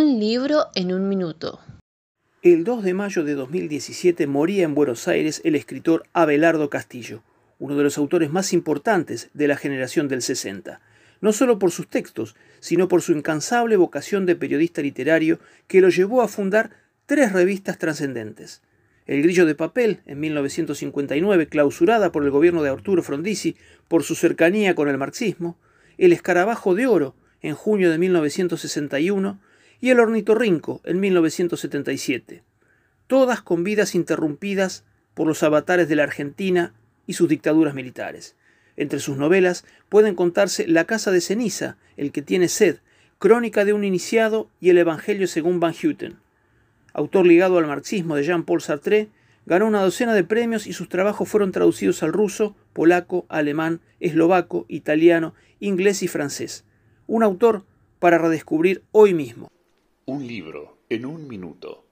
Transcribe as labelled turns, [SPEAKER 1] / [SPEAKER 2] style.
[SPEAKER 1] Un libro en un minuto.
[SPEAKER 2] El 2 de mayo de 2017 moría en Buenos Aires el escritor Abelardo Castillo, uno de los autores más importantes de la generación del 60, no solo por sus textos, sino por su incansable vocación de periodista literario que lo llevó a fundar tres revistas trascendentes. El Grillo de Papel, en 1959, clausurada por el gobierno de Arturo Frondizi por su cercanía con el marxismo, El Escarabajo de Oro, en junio de 1961, y El Ornitorrinco en 1977, todas con vidas interrumpidas por los avatares de la Argentina y sus dictaduras militares. Entre sus novelas pueden contarse La Casa de Ceniza, El que tiene sed, Crónica de un iniciado y El Evangelio según Van Houten. Autor ligado al marxismo de Jean-Paul Sartre, ganó una docena de premios y sus trabajos fueron traducidos al ruso, polaco, alemán, eslovaco, italiano, inglés y francés. Un autor para redescubrir hoy mismo.
[SPEAKER 3] Un libro en un minuto.